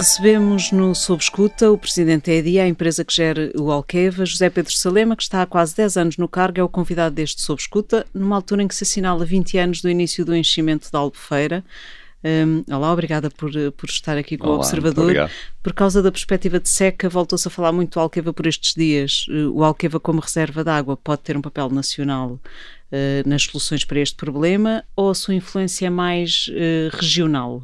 Recebemos no Sob Escuta o presidente da EDI, a empresa que gera o Alqueva, José Pedro Salema, que está há quase 10 anos no cargo, é o convidado deste Sob Escuta, numa altura em que se assinala 20 anos do início do enchimento da Albufeira. Um, olá, obrigada por, por estar aqui com olá, o Observador. Por causa da perspectiva de seca, voltou-se a falar muito do Alqueva por estes dias. Uh, o Alqueva, como reserva de água, pode ter um papel nacional uh, nas soluções para este problema ou a sua influência é mais uh, regional?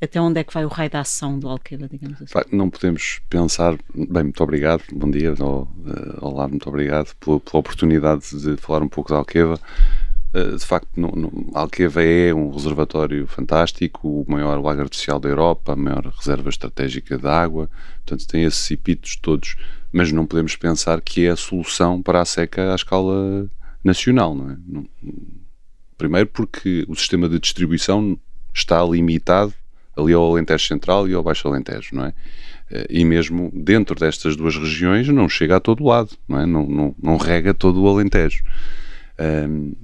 Até onde é que vai o raio da ação do Alqueva, digamos assim? Não podemos pensar. Bem, muito obrigado, bom dia, eh, olá, muito obrigado pela, pela oportunidade de falar um pouco da Alqueva. Eh, de facto, no, Alqueva é um reservatório fantástico, o maior lago artificial da Europa, a maior reserva estratégica de água, portanto, tem esses epitos todos, mas não podemos pensar que é a solução para a seca à escala nacional, não é? Não, primeiro, porque o sistema de distribuição está limitado ali ao Alentejo Central e ao Baixo Alentejo, não é? Eh, e mesmo dentro destas duas regiões não chega a todo lado, não é? Não, não, não rega todo o Alentejo. Um,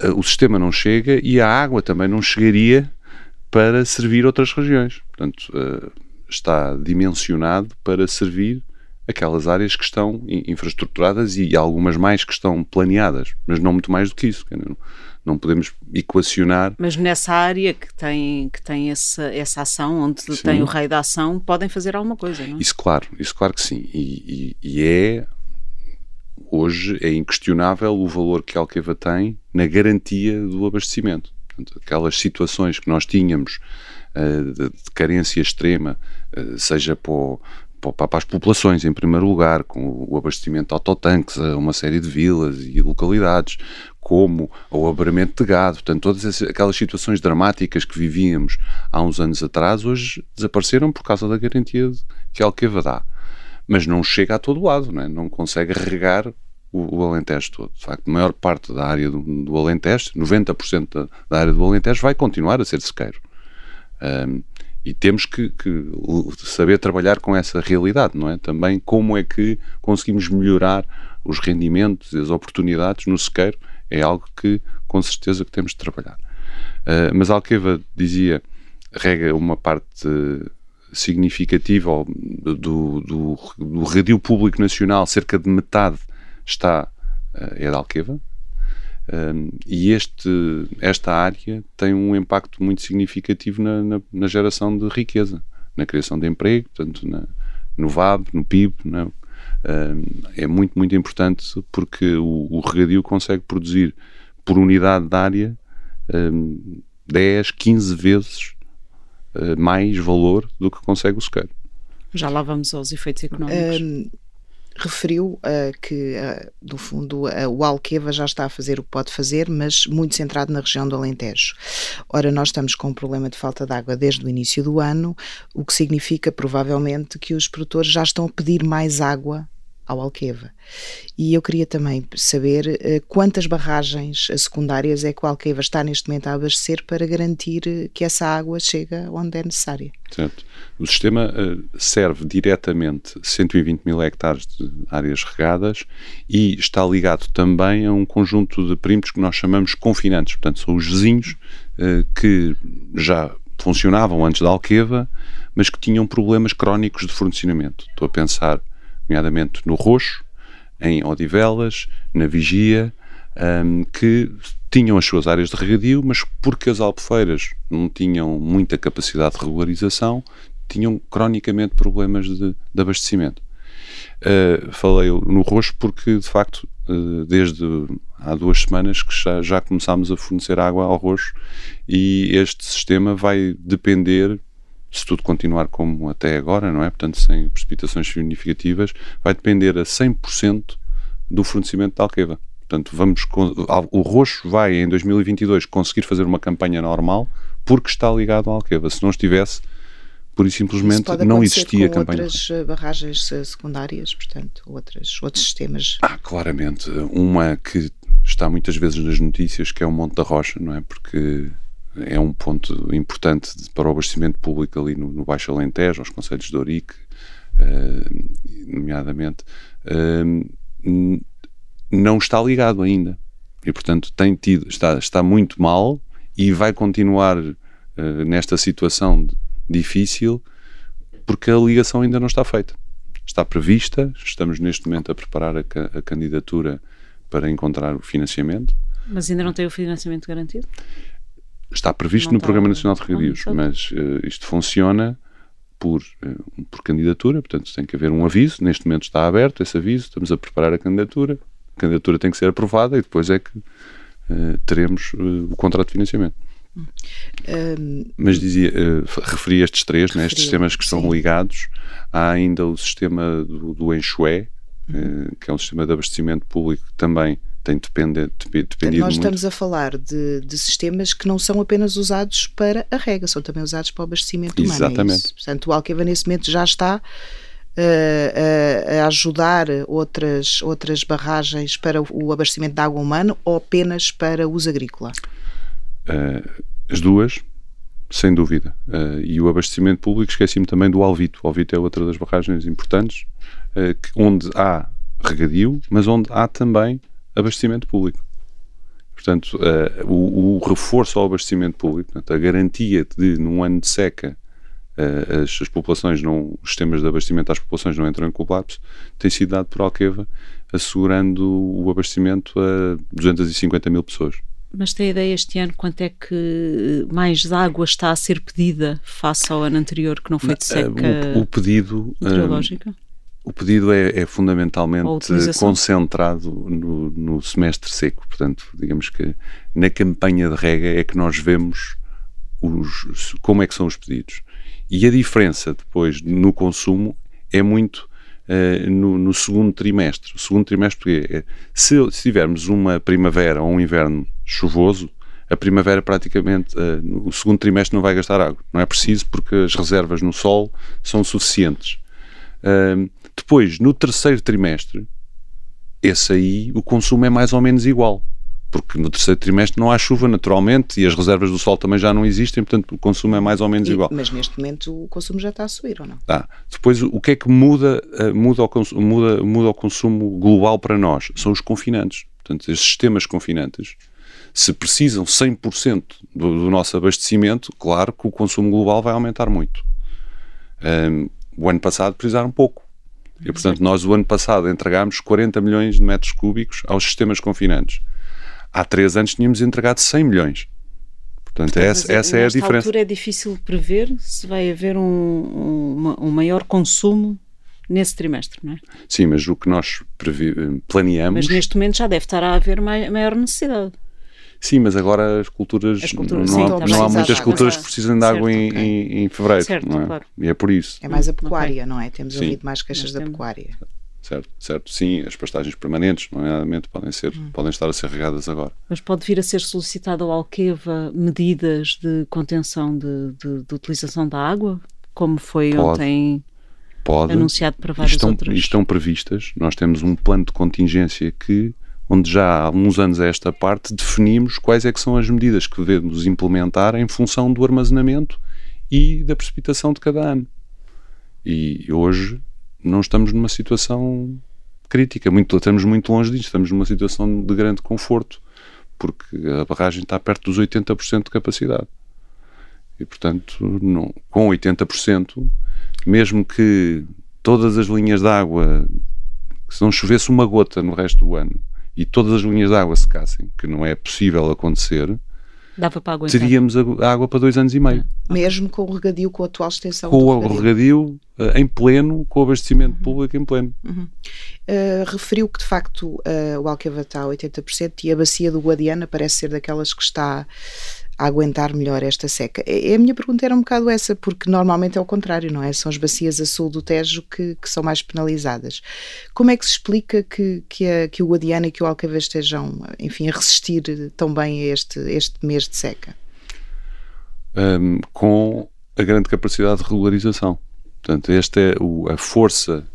eh, o sistema não chega e a água também não chegaria para servir outras regiões. Portanto, uh, está dimensionado para servir aquelas áreas que estão infraestruturadas e algumas mais que estão planeadas, mas não muito mais do que isso. Não, podemos equacionar. Mas nessa área que tem, que tem essa, essa ação, onde sim. tem o rei da ação, podem fazer alguma coisa, não é? Isso claro, isso claro que sim. E, e, e é, hoje, é inquestionável o valor que a Alqueva tem na garantia do abastecimento. Portanto, aquelas situações que nós tínhamos uh, de, carência extrema, uh, seja para o, para as populações, em primeiro lugar, com o abastecimento de autotanques a uma série de vilas e localidades, como o abramento de gado, portanto, todas aquelas situações dramáticas que vivíamos há uns anos atrás, hoje desapareceram por causa da garantia que a Alqueva dá. Mas não chega a todo lado, não, é? não consegue regar o, o, Alentejo todo. De facto, a maior parte da área do, do Alentejo, 90% da, da, área do Alentejo, vai continuar a ser sequeiro. Um, e temos que, que, saber trabalhar com essa realidade, não é? Também como é que conseguimos melhorar os rendimentos e as oportunidades no sequeiro é algo que com certeza que temos de trabalhar. Uh, mas Alqueva dizia, rega uma parte significativa do, do, do radio público nacional, cerca de metade está uh, é da Alqueva, um, e este, esta área tem um impacto muito significativo na, na, na geração de riqueza, na criação de emprego, portanto, na, no VAB, no PIB. Um, é muito, muito importante porque o, o regadio consegue produzir por unidade de área um, 10, 15 vezes uh, mais valor do que consegue o sequeiro. Já lá vamos aos efeitos económicos. Referiu uh, que, uh, no fundo, uh, o Alqueva já está a fazer o que pode fazer, mas muito centrado na região do Alentejo. Ora, nós estamos com um problema de falta de água desde o início do ano, o que significa provavelmente que os produtores já estão a pedir mais água ao Alqueva. E eu queria também saber uh, quantas barragens secundárias é que o Alqueva está neste momento a abastecer para garantir eh, que essa água chega onde é necessária. O sistema uh, serve diretamente 120 mil hectares de áreas regadas e está ligado também a um conjunto de perímetros que nós chamamos confinantes, portanto são os vizinhos uh, que já funcionavam antes da Alqueva, mas que tinham problemas crónicos de fornecimento. Estou a pensar nomeadamente no Roxo, em Odivelas, na Vigia, um, que tinham as suas áreas de regadio, mas porque as albufeiras não tinham muita capacidade de regularização, tinham cronicamente problemas de, de abastecimento. Uh, falei no Roxo porque, de facto, uh, desde há duas semanas que já, já começámos a fornecer água ao Roxo e este sistema vai depender se tudo continuar como até agora, não é? Portanto, sem precipitações significativas, vai depender a 100% do fornecimento de Alqueva. Portanto, vamos o Roxo vai em 2022 conseguir fazer uma campanha normal porque está ligado à Alqueva. Se não estivesse, pura e simplesmente não existia com campanha. outras eh, barragens eh, secundárias, portanto, outras, outros sistemas. Ah, claramente. Uma que está muitas vezes nas notícias, que é o Monte da Rocha, não é? Porque é um ponto importante para o abastecimento público ali no, no Baixo Alentejo, aos Conselhos de Ourique, uh, nomeadamente, uh, não está ligado ainda. E, portanto, tem tido, está, está muito mal e vai continuar uh, nesta situação difícil porque a ligação ainda não está feita. Está prevista, estamos neste momento a preparar a, a candidatura para encontrar o financiamento. Mas ainda não tem o financiamento garantido? Está previsto não no está... Programa Nacional de Regadios, mas uh, isto funciona por, uh, por candidatura, portanto tem que haver um aviso, neste momento está aberto esse aviso, estamos a preparar a candidatura, a candidatura tem que ser aprovada e depois é que uh, teremos o contrato de financiamento. Um, Mas dizia, uh, referi estes três, né, estes sistemas que estão ligados. Há ainda o sistema do, do Enxué, uhum. uh, que é um sistema de abastecimento público que também tem depende, dependido Nós muito. estamos a falar de, de, sistemas que não são apenas usados para a rega, são também usados para o abastecimento humano. É Exatamente. É Portanto, o Alqueva nesse momento já está uh, a ajudar outras, outras barragens para o abastecimento de água humana ou apenas para uso agrícola? Uh, as duas, sem dúvida. Uh, e o abastecimento público, esqueci-me também do Alvito. O Alvito é outra das barragens importantes, onde há regadio, mas onde há também abastecimento público. Portanto, uh, o, o, reforço ao abastecimento público, portanto, a garantia de, num ano de seca, uh, as, as, populações não, os sistemas de abastecimento às populações não entram em colapso, tem sido dado por Alqueva, assegurando o abastecimento a 250 mil pessoas. Mas tem ideia este ano quanto é que mais água está a ser pedida face ao ano anterior que não foi de seca o, o pedido meteorológica? O pedido é, é fundamentalmente concentrado no, no, semestre seco. Portanto, digamos que na campanha de rega é que nós vemos os, como é que são os pedidos. E a diferença depois no consumo é muito uh, no, no, segundo trimestre. O segundo trimestre, porque é, se, se, tivermos uma primavera ou um inverno chuvoso, a primavera praticamente, uh, o segundo trimestre não vai gastar água. Não é preciso porque as reservas no sol são suficientes. Uh, depois, no terceiro trimestre, esse aí, o consumo é mais ou menos igual. Porque no terceiro trimestre não há chuva naturalmente e as reservas do sol também já não existem, portanto o consumo é mais ou menos e, igual. Mas neste momento o consumo já está a subir ou não? Ah, depois o que é que muda, uh, muda, o consumo, muda, muda o consumo global para nós? São os confinantes. Portanto, estes sistemas confinantes, se precisam 100% do, do nosso abastecimento, claro que o consumo global vai aumentar muito. Um, o ano passado precisaram pouco. E, portanto, nós o ano passado entregámos 40 milhões de metros cúbicos aos sistemas confinantes. Há três anos tínhamos entregado 100 milhões. Portanto, Portanto essa, essa é a diferença. altura é difícil prever se vai haver um, um, um maior consumo nesse trimestre, não é? Sim, mas o que nós planeamos... Mas neste momento já deve estar a haver maior necessidade. Sim, mas agora as culturas, as culturas não, sim, há, não há muitas culturas que precisam de água certo, em, okay. em, em, fevereiro, certo, não é? Claro. E é por isso. É mais a pecuária, okay. não é? Temos sim. ouvido mais queixas da pecuária. Certo, certo. Sim, as pastagens permanentes, nomeadamente, podem, ser, hum. podem estar a ser regadas agora. Mas pode vir a ser solicitado ao Alqueva medidas de contenção de, de, de utilização da água, como foi pode. ontem pode. anunciado para várias estão, outras? Estão previstas. Nós temos um plano de contingência que onde já há uns anos a esta parte definimos quais é que são as medidas que devemos implementar em função do armazenamento e da precipitação de cada ano. E hoje não estamos numa situação crítica, muito, estamos muito longe disso, estamos numa situação de grande conforto, porque a barragem está perto dos 80% de capacidade. E, portanto, não, com 80%, mesmo que todas as linhas de água, se não chovesse uma gota no resto do ano, e todas as linhas de água secassem, que não é possível acontecer, Dava para aguentar. teríamos a água para dois anos e meio. Ah, Mesmo com o regadio, com a atual extensão com o regadio. regadio uh, em pleno, com o abastecimento uhum. público em pleno. Uhum. Uh, referiu que de facto uh, o Alqueva está a 80% e a bacia do Guadiana parece ser daquelas que está a aguentar melhor esta seca? A minha pergunta era um bocado essa, porque normalmente é o contrário, não é? São as bacias a sul do Tejo que, que são mais penalizadas. Como é que se explica que, que, a, que o Guadiana e que o Alcavez estejam, enfim, a resistir tão bem a este, este mês de seca? Um, com a grande capacidade de regularização. Portanto, esta é o, a força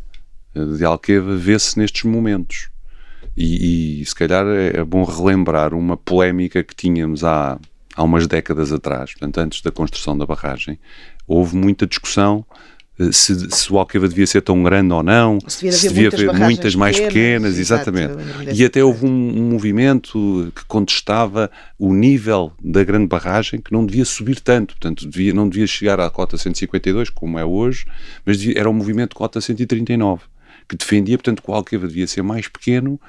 de Alqueva vê-se nestes momentos. E, e, se calhar é bom relembrar uma polémica que tínhamos há há umas décadas atrás, portanto, antes da construção da barragem, houve muita discussão eh, se, se, o Alqueva devia ser tão grande ou não, se devia, se devia haver muitas, mais pequenas, pequenas exatamente. E até houve um, um, movimento que contestava o nível da grande barragem, que não devia subir tanto, portanto, devia, não devia chegar à cota 152, como é hoje, mas devia, era o um movimento cota 139, que defendia, portanto, que o Alqueva devia ser mais pequeno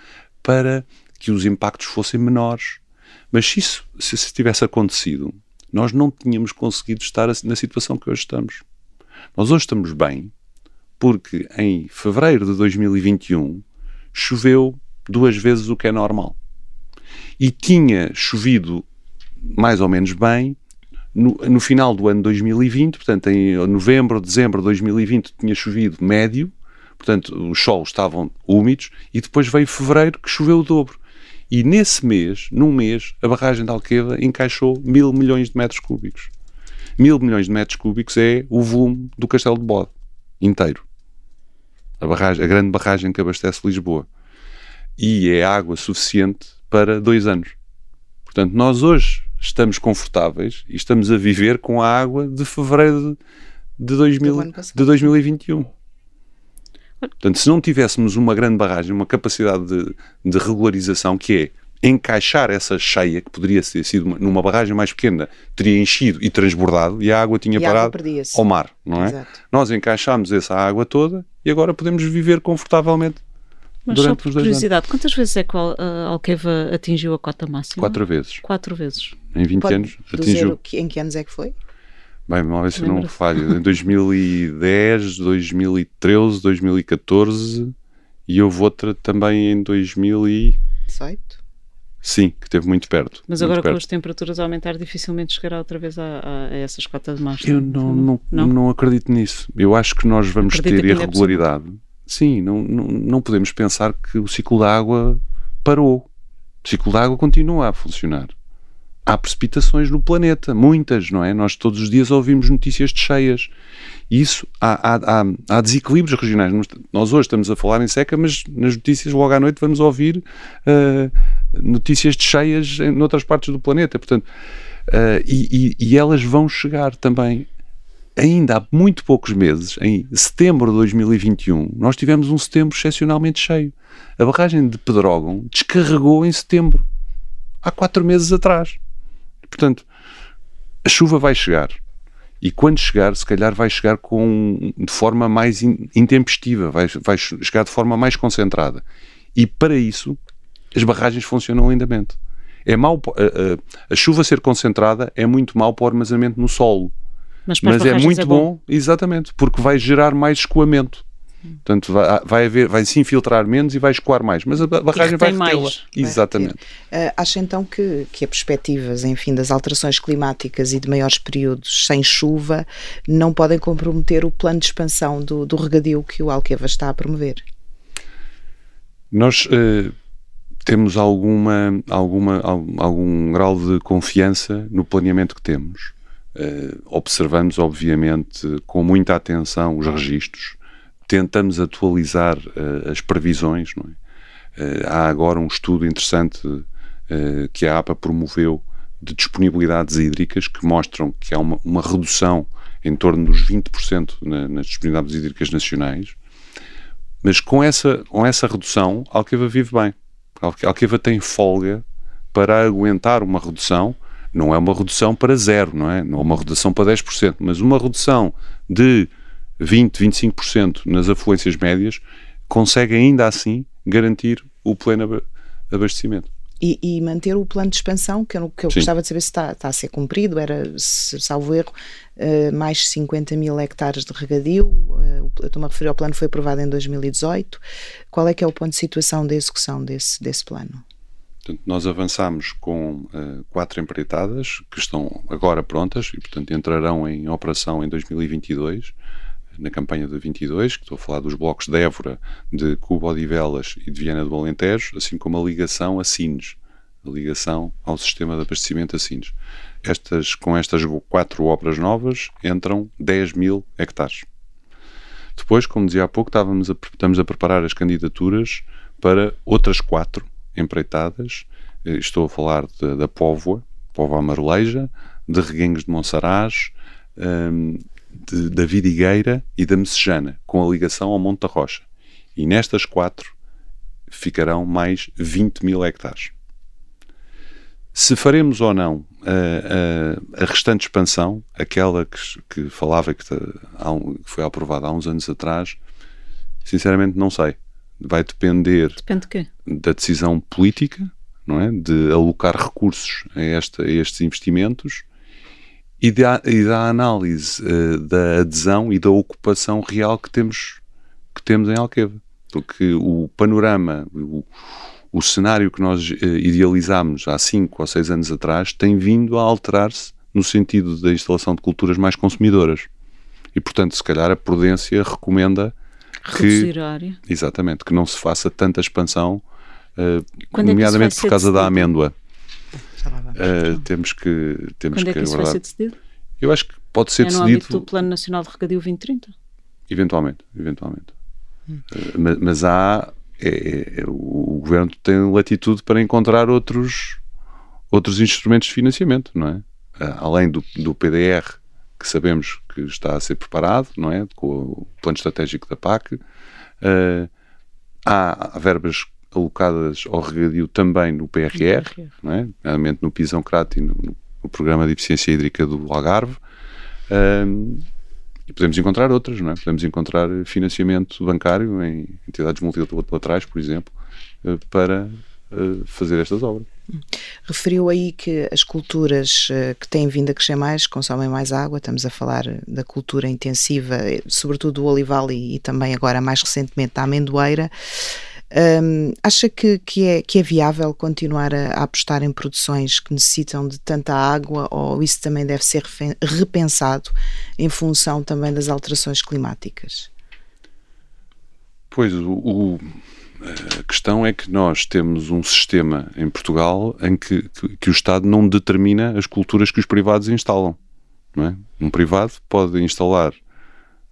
para que os impactos fossem menores. Mas se isso, se isso tivesse acontecido, nós não tínhamos conseguido estar na situação que hoje estamos. Nós hoje estamos bem porque em fevereiro de 2021 choveu duas vezes o que é normal. E tinha chovido mais ou menos bem no, no final do ano 2020, portanto, em novembro, dezembro de 2020 tinha chovido médio, portanto, os solos estavam úmidos, e depois veio fevereiro que choveu o dobro. E nesse mês, num mês, a barragem de Alqueva encaixou mil milhões de metros cúbicos. Mil milhões de metros cúbicos é o volume do Castelo de Bode inteiro. A, barragem, a grande barragem que abastece Lisboa. E é água suficiente para dois anos. Portanto, nós hoje estamos confortáveis e estamos a viver com a água de fevereiro de, de, 2000, de 2021. Portanto, se não tivéssemos uma grande barragem, uma capacidade de, de regularização que é encaixar essa cheia, que poderia ter sido uma, numa barragem mais pequena, teria enchido e transbordado e a água tinha e parado água ao mar, não é? Exato. Nós encaixámos essa água toda e agora podemos viver confortavelmente Mas durante só por curiosidade, anos. quantas vezes é que a Alqueva atingiu a cota máxima? Quatro vezes. Quatro vezes. Em 20 Pode anos atingiu. em que anos é que foi? Bem, ver se eu não falho. Em 2010, 2013, 2014 e houve outra também em 2018. Sim, que esteve muito perto. Mas muito agora perto. com as temperaturas a aumentar, dificilmente chegará outra vez a, a, a essas cotas máximas. Eu não, não, não? não acredito nisso. Eu acho que nós vamos Acredita ter é irregularidade. É Sim, não, não, não podemos pensar que o ciclo da água parou. O ciclo da água continua a funcionar. Há precipitações no planeta, muitas, não é? Nós todos os dias ouvimos notícias de cheias. Isso, há, há, há, há, desequilíbrios regionais. Nós hoje estamos a falar em seca, mas nas notícias logo à noite vamos ouvir uh, notícias de cheias em outras partes do planeta. Portanto, uh, e, e, e, elas vão chegar também. Ainda há muito poucos meses, em setembro de 2021, nós tivemos um setembro excepcionalmente cheio. A barragem de Pedrógão descarregou em setembro, há quatro meses atrás. Portanto, a chuva vai chegar. E quando chegar, se calhar vai chegar com, de forma mais intempestiva, vai, vai chegar de forma mais concentrada. E para isso, as barragens funcionam lindamente. É mau, a, a, a, chuva ser concentrada é muito mau para o armazenamento no solo. Mas, mas é muito é bom. bom, exatamente, porque vai gerar mais escoamento. Portanto, vai, vai, haver, vai se infiltrar menos e vai escoar mais, mas a barragem vai mais. Exatamente. Uh, acha então que, que as perspectivas, enfim, das alterações climáticas e de maiores períodos sem chuva não podem comprometer o plano de expansão do, do regadio que o Alqueva está a promover? Nós uh, temos alguma, alguma, algum grau de confiança no planeamento que temos. Uh, observamos, obviamente, com muita atenção os registros, tentamos atualizar uh, as previsões. É? Uh, há agora um estudo interessante que a APA promoveu de disponibilidades hídricas que mostram que há uma, uma redução em torno dos 20% na, nas disponibilidades hídricas nacionais, mas com essa, com essa redução, Alqueva vive bem. Alqueva tem folga para aguentar uma redução, não é uma redução para zero, não é? Não é uma redução para 10%, mas uma redução de 20, 25% nas afluências médias, consegue ainda assim garantir o pleno abastecimento. E, e, manter o plano de expansão, que eu, que eu gostava de saber se está, está, a ser cumprido, era, se, salvo erro, uh, mais 50 mil hectares de regadio, uh, estou-me a referir ao plano que foi aprovado em 2018. Qual é que é o ponto de situação de execução desse, desse plano? Portanto, nós avançamos com uh, quatro empreitadas que estão agora prontas e, portanto, entrarão em operação em 2022 na campanha de 22, que estou a falar dos blocos de Évora, de Cuba Odivelas e de Viana do Alentejo, assim como a ligação a Sines, a ligação ao sistema de abastecimento a Sines. Estas, com estas quatro obras novas entram 10 mil hectares. Depois, como dizia há pouco, estávamos a, estamos a preparar as candidaturas para outras quatro empreitadas. Eh, estou a falar de, da Póvoa, Póvoa Amaroleja, de Reguengos de Monsaraz, um, de, da Vidigueira e da Messejana, com a ligação ao Monte da Rocha. E nestas quatro ficarão mais 20 mil hectares. Se faremos ou não a, a, a restante expansão, aquela que, que falava que, que, foi aprovada há uns anos atrás, sinceramente não sei. Vai depender Depende de da decisão política, não é? de alocar recursos a, esta, a estes investimentos e da, e da análise uh, da adesão e da ocupação real que temos, que temos em Alqueva. Porque o panorama, o, o cenário que nós uh, idealizámos há 5 ou 6 anos atrás tem vindo a alterar-se no sentido da instalação de culturas mais consumidoras. E, portanto, se calhar a prudência recomenda Reduzir que, a área. Exatamente, que não se faça tanta expansão, uh, nomeadamente por causa da amêndoa. Uh, temos que temos Quando é que é que isso vai ser decidido? Eu acho que pode ser é decidido. no âmbito do Plano Nacional de Regadio 2030? Eventualmente, eventualmente. Hum. Uh, mas, mas, há é, é, o governo tem latitude para encontrar outros outros instrumentos de financiamento, não é? Uh, além do, do PDR que sabemos que está a ser preparado, não é? Com o plano estratégico da PAC, uh, há verbas alocadas ao regadio também no PRR, PRR. Não é? nomeadamente no Pisão Crati, no, no, Programa de Eficiência Hídrica do Algarve. Um, e podemos encontrar outras, não é? Podemos encontrar financiamento bancário em entidades multilaterais, por exemplo, eh, para eh, fazer estas obras. Referiu aí que as culturas eh, que têm vindo a crescer mais consomem mais água, estamos a falar da cultura intensiva, sobretudo do olival e, e também agora mais recentemente da amendoeira. Um, acha que, que, é, que é viável continuar a, a, apostar em produções que necessitam de tanta água ou isso também deve ser repensado em função também das alterações climáticas? Pois, o, o, a questão é que nós temos um sistema em Portugal em que, que, que o Estado não determina as culturas que os privados instalam. É? Um privado pode instalar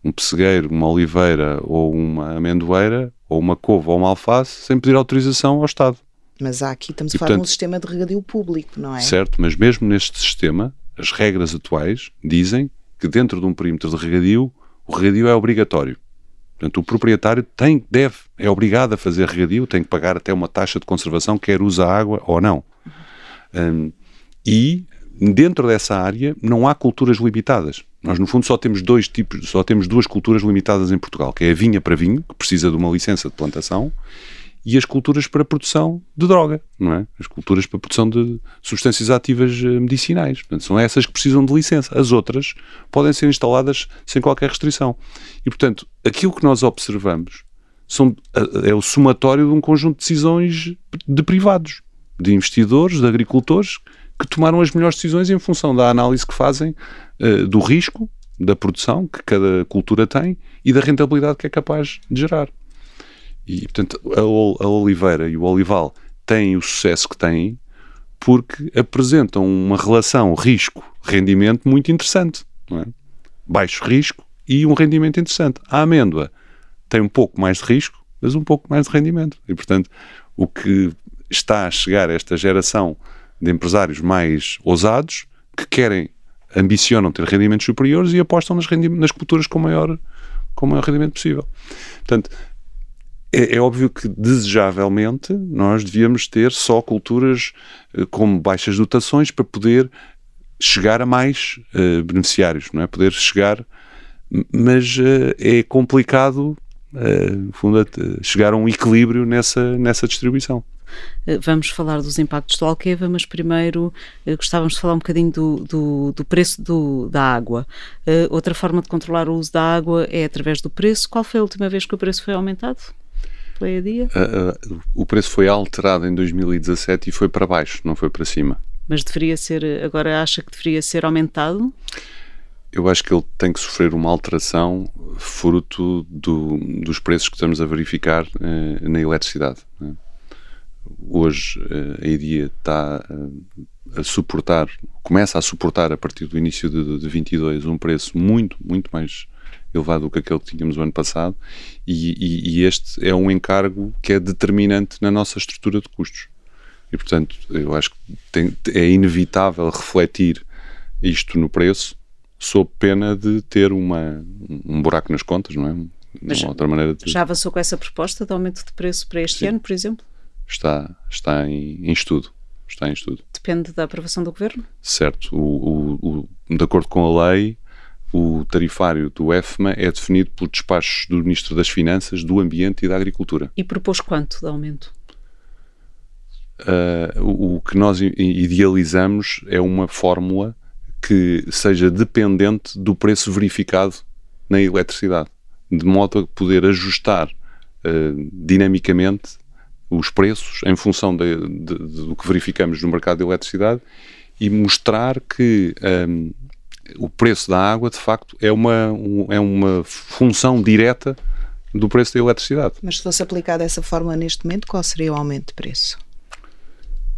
um pessegueiro, uma oliveira ou uma amendoeira ou uma couve ou uma alface sem pedir autorização ao Estado. Mas há aqui estamos e, a falar portanto, de um sistema de regadio público, não é? Certo, mas mesmo neste sistema, as regras atuais dizem que dentro de um perímetro de regadio, o regadio é obrigatório. Portanto, o proprietário tem, deve, é obrigado a fazer regadio, tem que pagar até uma taxa de conservação, quer usa água ou não. Um, e dentro dessa área não há culturas limitadas. Nós, no fundo, só temos dois tipos, só temos duas culturas limitadas em Portugal, que é a vinha para vinho, que precisa de uma licença de plantação, e as culturas para produção de droga, não é? As culturas para produção de substâncias ativas eh, medicinais. Portanto, são essas que precisam de licença. As outras podem ser instaladas sem qualquer restrição. E, portanto, aquilo que nós observamos são, é o somatório de um conjunto de decisões de privados, de investidores, de agricultores, que tomaram as melhores decisões em função da análise que fazem uh, do risco da produção que cada cultura tem e da rentabilidade que é capaz de gerar. E, portanto, a, a oliveira e o olival têm o sucesso que têm porque apresentam uma relação risco-rendimento muito interessante. É? Baixo risco e um rendimento interessante. A amêndoa tem um pouco mais de risco, mas um pouco mais de rendimento. E, portanto, o que está a chegar a esta geração de empresários mais ousados que querem, ambicionam ter rendimentos superiores e apostam nas, nas culturas com maior, com maior rendimento possível. Portanto, é, é, óbvio que, desejavelmente, nós devíamos ter só culturas uh, com baixas dotações para poder chegar a mais uh, beneficiários, não é? Poder chegar, mas uh, é complicado fundo, chegar a um equilíbrio nessa, nessa distribuição. Eh, vamos falar dos impactos do Alqueva, mas primeiro eh, gostávamos de falar um bocadinho do, do, do preço do, da água. Uh, outra forma de controlar o uso da água é através do preço. Qual foi a última vez que o preço foi aumentado? Foi a dia? Uh, uh, o preço foi alterado em 2017 e foi para baixo, não foi para cima. Mas deveria ser, agora acha que deveria ser aumentado? Eu acho que ele tem que sofrer uma alteração fruto do, dos preços que estamos a verificar na eletricidade. Né? Hoje eh, a IDIA está eh, a suportar, começa a suportar a partir do início de, de 22 um preço muito, muito mais elevado do que aquele que tínhamos o ano passado e, e, e, este é um encargo que é determinante na nossa estrutura de custos. E, portanto, eu acho que tem, é inevitável refletir isto no preço sob pena de ter uma, um buraco nas contas, não é? Mas outra maneira de... Já avançou com essa proposta de aumento de preço para este Sim. ano, por exemplo? Está, está em, em, estudo. Está em estudo. Depende da aprovação do Governo? Certo. O, o, o, de acordo com a lei, o tarifário do EFMA é definido por despachos do Ministro das Finanças, do Ambiente e da Agricultura. E propôs quanto de aumento? Uh, o, o, que nós idealizamos é uma fórmula que seja dependente do preço verificado na eletricidade, de modo a poder ajustar uh, dinamicamente os preços em função de, de, de, do que verificamos no mercado de eletricidade e mostrar que um, o preço da água, de facto, é uma, um, é uma função direta do preço da eletricidade. Mas se fosse aplicada essa forma neste momento, qual seria o aumento de preço?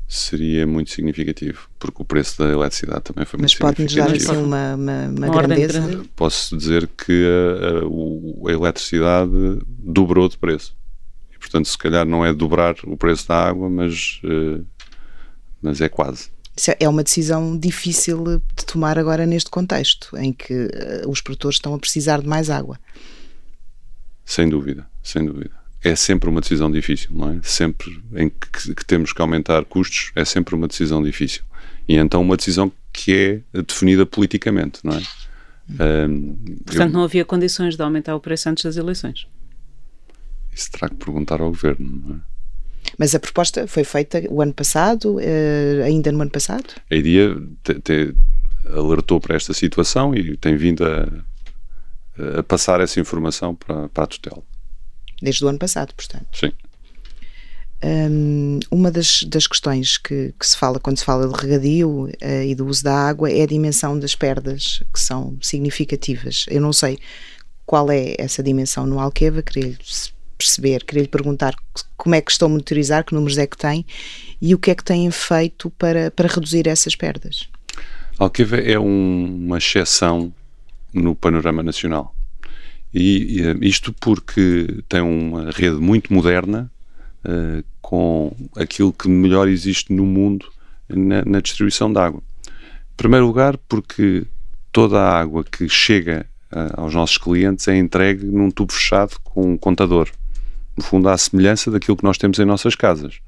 Seria muito significativo, porque o preço da eletricidade também foi Mas muito significativo. Mas pode-nos dar assim uma, uma, uma, uma grandeza? Posso dizer que a, a, a eletricidade dobrou de preço. Portanto, se calhar não é dobrar o preço da água, mas, uh, mas é quase. Isso é uma decisão difícil de tomar agora neste contexto, em que uh, os produtores estão a precisar de mais água. Sem dúvida, sem dúvida. É sempre uma decisão difícil, não é? Sempre em que, que temos que aumentar custos, é sempre uma decisão difícil. E então uma decisão que é definida politicamente, não é? Um, Portanto, eu... não havia condições de aumentar o preço antes das eleições. Isso terá que perguntar ao governo, não é? Mas a proposta foi feita o ano passado, uh, ainda no ano passado? A IDIA te, te alertou para esta situação e tem vindo a, a passar essa informação para, para a tutela. Desde o ano passado, portanto. Sim. Um, uma das, das questões que, que, se fala quando se fala de regadio uh, e do uso da água é a dimensão das perdas, que são significativas. Eu não sei qual é essa dimensão no Alqueva, queria perceber, queria lhe perguntar como é que estão a monitorizar, que números é que têm e o que é que têm feito para, para reduzir essas perdas. Alqueva é um, uma exceção no panorama nacional. E, e, isto porque tem uma rede muito moderna uh, com aquilo que melhor existe no mundo na, na distribuição de água. Em primeiro lugar, porque toda a água que chega uh, aos nossos clientes é entregue num tubo fechado com um contador no fundo, à semelhança daquilo que nós temos em nossas casas.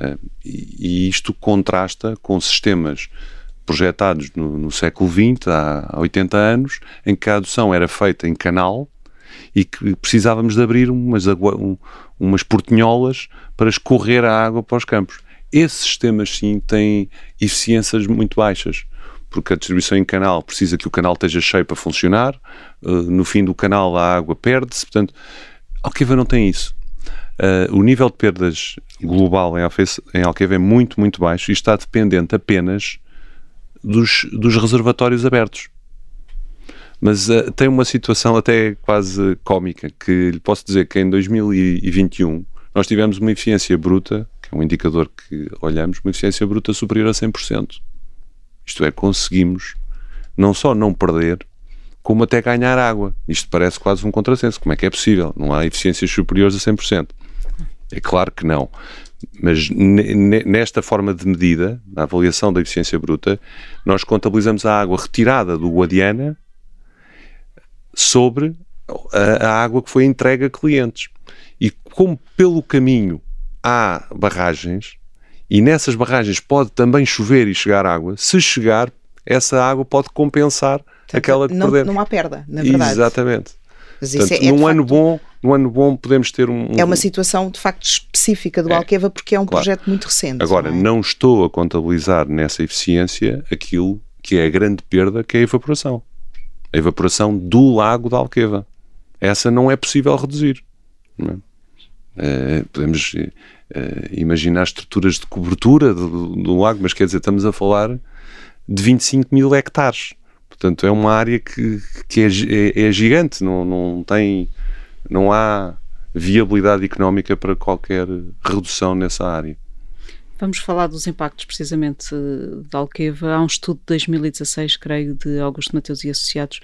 Uh, e, isto contrasta com sistemas projetados no, no, século XX, há 80 anos, em que a adoção era feita em canal e que precisávamos de abrir umas, um, umas portinholas para escorrer a água para os campos. Esses sistemas, sim, têm eficiências muito baixas, porque a distribuição em canal precisa que o canal esteja cheio para funcionar, uh, no fim do canal a água perde-se, portanto, Alqueva não tem isso. Uh, o nível de perdas global em, em Alqueva é muito, muito baixo e está dependente apenas dos, dos reservatórios abertos. Mas uh, tem uma situação até quase cómica, que lhe posso dizer que em 2021 nós tivemos uma eficiência bruta, que é um indicador que olhamos, uma eficiência bruta superior a 100%. Isto é, conseguimos não só não perder, como até ganhar água. Isto parece quase um contrassenso. Como é que é possível? Não há eficiências superiores a 100%. É claro que não. Mas nesta forma de medida, na avaliação da eficiência bruta, nós contabilizamos a água retirada do Guadiana sobre a, a água que foi entregue a clientes. E como pelo caminho há barragens, e nessas barragens pode também chover e chegar água, se chegar, essa água pode compensar aquela que não, perdemos. Não há perda, na verdade. Exatamente. Mas Portanto, é, é num ano facto, bom, num ano bom podemos ter um, um, É uma situação de facto específica do é, Alqueva porque é um claro. projeto muito recente. Agora, não, é? não, estou a contabilizar nessa eficiência aquilo que é a grande perda, que é a evaporação. A evaporação do lago da Alqueva. Essa não é possível reduzir. Uh, podemos uh, imaginar estruturas de cobertura do, do lago, mas quer dizer, estamos a falar de 25 mil hectares. Portanto, é uma área que, que é, é, é, gigante, não, não tem, não há viabilidade económica para qualquer redução nessa área. Vamos falar dos impactos precisamente da Alqueva. Há um estudo de 2016, creio, de Augusto Mateus e Associados,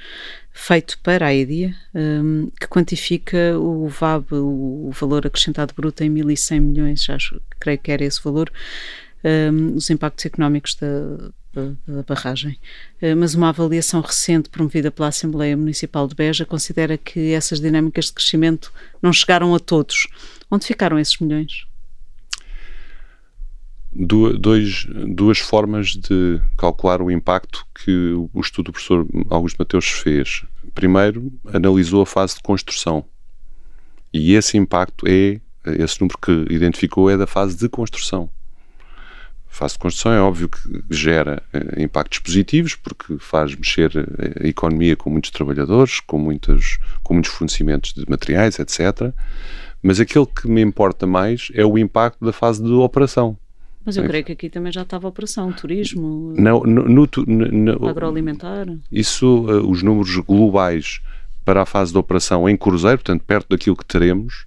feito para a EDIA, um, que quantifica o VAB, o, valor acrescentado bruto, em 1.100 milhões, acho, creio que era esse valor, um, os impactos económicos da, da, barragem. Uh, mas uma avaliação recente promovida pela Assembleia Municipal de Beja considera que essas dinâmicas de crescimento não chegaram a todos. Onde ficaram esses milhões? dois, duas formas de calcular o impacto que o estudo do professor Augusto Mateus fez. Primeiro, analisou a fase de construção. E esse impacto é, esse número que identificou é da fase de construção. Fase de construção é óbvio que gera eh, impactos positivos, porque faz mexer a economia com muitos trabalhadores, com, muitas, com muitos fornecimentos de materiais, etc. Mas aquele que me importa mais é o impacto da fase de operação mas eu creio que aqui também já estava a operação, turismo, não, no, no, no, agroalimentar. Isso, uh, os números globais para a fase de operação em cruzeiro, portanto, perto daquilo que teremos,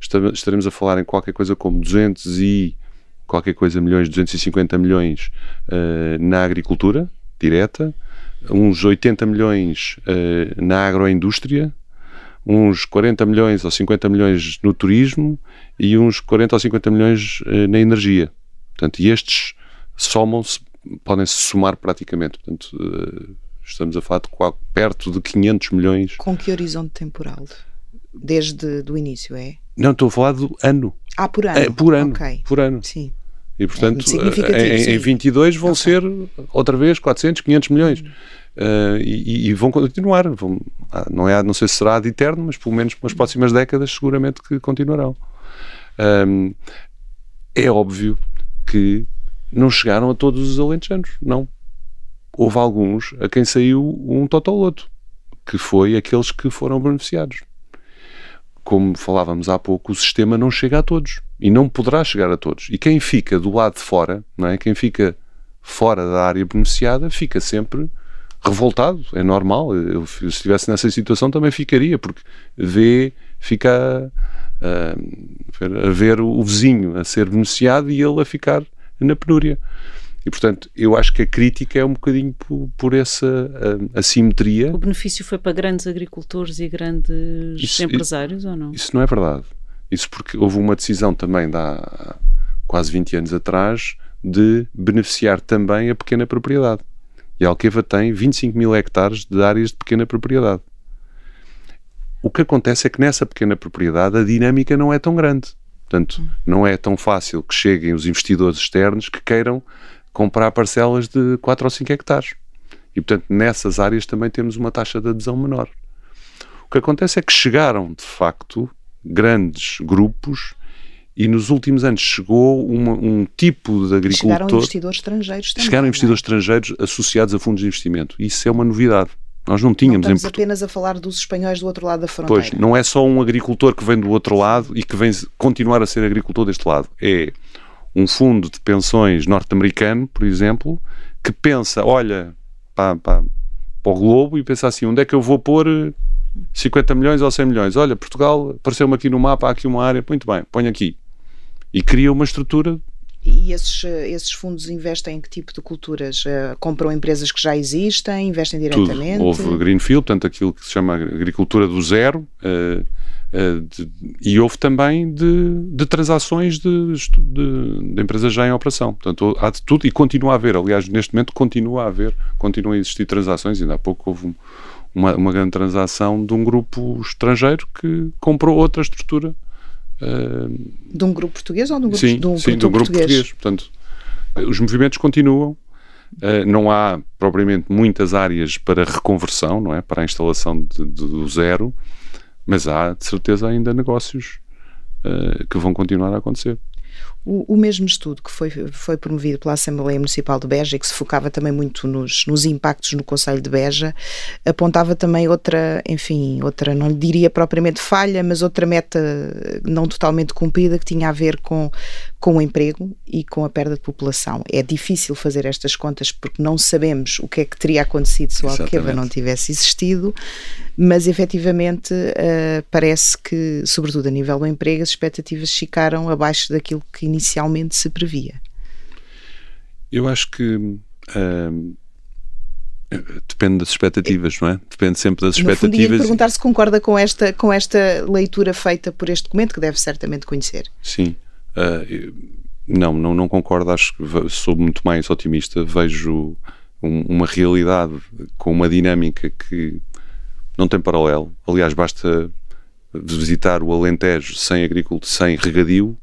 estaremos a falar em qualquer coisa como 200 e qualquer coisa milhões, 250 milhões uh, na agricultura direta, uns 80 milhões uh, na agroindústria, uns 40 milhões ou 50 milhões no turismo e uns 40 ou 50 milhões uh, na energia. Portanto, e estes somam-se, podem-se somar praticamente. Portanto, estamos a falar de quase, perto de 500 milhões. Com que horizonte temporal? Desde o início, é? Não, estou a falar do ano. Ah, por ano? É, por ano. Okay. Por ano. Sim. E, portanto, é em, em 22 vão okay. ser, outra vez, 400, 500 milhões. Uh, e, e, vão continuar. Vão, ah, não, é, não sei se será de eterno, mas pelo menos pelas próximas décadas seguramente que continuarão. Um, é óbvio que não chegaram a todos os alentejanos, não. Houve alguns a quem saiu um totoloto, que foi aqueles que foram beneficiados. Como falávamos há pouco, o sistema não chega a todos e não poderá chegar a todos. E quem fica do lado de fora, não é? Quem fica fora da área beneficiada, fica sempre revoltado, é normal. Eu, se estivesse nessa situação também ficaria, porque vê, fica a, a ver o vizinho a ser beneficiado e ele a ficar na penúria. E, portanto, eu acho que a crítica é um bocadinho por, por essa assimetria. O benefício foi para grandes agricultores e grandes isso, empresários isso, ou não? Isso não é verdade. Isso porque houve uma decisão também de há quase 20 anos atrás de beneficiar também a pequena propriedade. E a Alqueva tem 25 mil hectares de áreas de pequena propriedade. O que acontece é que nessa pequena propriedade a dinâmica não é tão grande. Portanto, hum. não é tão fácil que cheguem os investidores externos que queiram comprar parcelas de 4 ou 5 hectares. E, portanto, nessas áreas também temos uma taxa de adesão menor. O que acontece é que chegaram, de facto, grandes grupos e nos últimos anos chegou uma, um tipo de agricultor... Chegaram investidores estrangeiros também. Chegaram é? investidores é? estrangeiros associados a fundos de investimento. Isso é uma novidade. Nós não tínhamos não estamos apenas a falar dos espanhóis do outro lado da fronteira. Pois, não é só um agricultor que vem do outro lado e que vem continuar a ser agricultor deste lado. É um fundo de pensões norte-americano, por exemplo, que pensa, olha para, para, para, o globo e pensa assim, onde é que eu vou pôr 50 milhões ou 100 milhões? Olha, Portugal apareceu-me aqui no mapa, há aqui uma área, muito bem, põe aqui. E cria uma estrutura e esses, esses fundos investem em que tipo de culturas? Uh, compram empresas que já existem, investem diretamente? Tudo. Houve Greenfield, portanto, aquilo que se chama agricultura do zero, uh, uh, de, e houve também de, de transações de, de, empresas já em operação. Portanto, há de tudo e continua a haver. Aliás, neste momento continua a haver, continuam a existir transações. Ainda há pouco houve uma, uma grande transação de um grupo estrangeiro que comprou outra estrutura de um grupo português ou de um grupo, sim, de um, sim, de um grupo português? português. Portanto, os movimentos continuam. Uh, não há propriamente muitas áreas para reconversão, não é? Para a instalação de, de, do zero, mas há de certeza ainda negócios uh, que vão continuar a acontecer. O, o, mesmo estudo que foi, foi promovido pela Assembleia Municipal de Beja e que se focava também muito nos, nos impactos no Conselho de Beja, apontava também outra, enfim, outra, não lhe diria propriamente falha, mas outra meta não totalmente cumprida que tinha a ver com, com o emprego e com a perda de população. É difícil fazer estas contas porque não sabemos o que é que teria acontecido se o Alqueva não tivesse existido, mas efetivamente uh, parece que, sobretudo a nível do emprego, as expectativas ficaram abaixo daquilo que inicialmente se previa. Eu acho que uh, depende das expectativas, não é? Depende sempre das no expectativas. Fundo, perguntar se concorda com esta, com esta leitura feita por este documento, que deve certamente conhecer. Sim. Uh, Não, não, não concordo. Acho que sou muito mais otimista. Vejo um, uma realidade com uma dinâmica que não tem paralelo. Aliás, basta visitar o Alentejo sem agricultura, sem regadio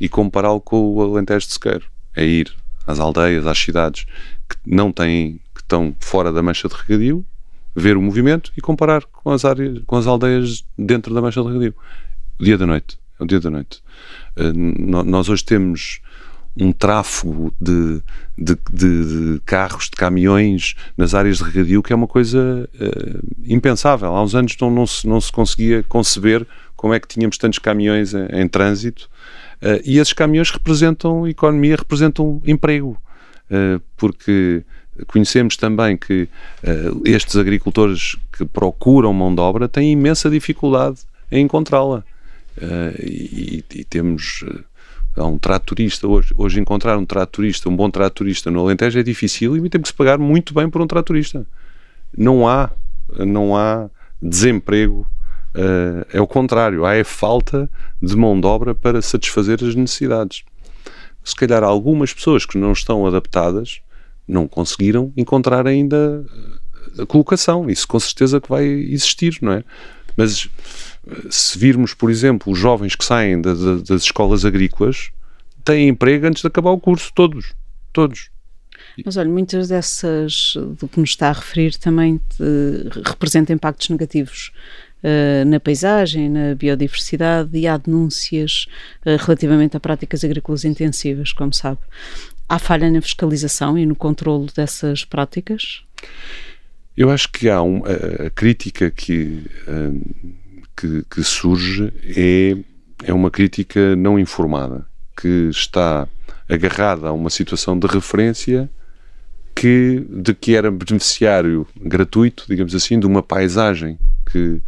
e compará-lo com o Alentejo de Sequeiro. É ir às aldeias, às cidades que não têm, que estão fora da mancha de regadio, ver o movimento e comparar com as áreas, com as aldeias dentro da mancha de regadio. O dia da noite. É o dia da noite. Uh, nós hoje temos um tráfego de, de, de, de, carros, de caminhões nas áreas de regadio que é uma coisa uh, impensável. Há uns anos não, não, se, não se conseguia conceber como é que tínhamos tantos caminhões em, em trânsito uh, e esses caminhões representam economia, representam emprego, uh, porque conhecemos também que estes agricultores que procuram mão de obra têm imensa dificuldade em encontrá-la. E, e, temos um tratorista hoje. Hoje encontrar um tratorista, um bom tratorista no Alentejo é difícil e temos que se pagar muito bem por um tratorista. Não há, não há desemprego. Uh, é o contrário, há é falta de mão de obra para satisfazer as necessidades. Se calhar algumas pessoas que não estão adaptadas não conseguiram encontrar ainda a colocação. Isso com certeza que vai existir, não é? Mas se virmos, por exemplo, os jovens que saem das, das escolas agrícolas, têm emprego antes de acabar o curso, todos. Todos. Mas olha, muitas dessas do que nos está a referir também representam impactos negativos uh, na paisagem, na biodiversidade e há denúncias uh, relativamente a práticas agrícolas intensivas, como sabe. Há falha na fiscalização e no controle dessas práticas? Eu acho que há um, a, a crítica que uh, que, que surge é, é uma crítica não informada, que está agarrada a uma situação de referência que, de que era beneficiário gratuito, digamos assim, de uma paisagem que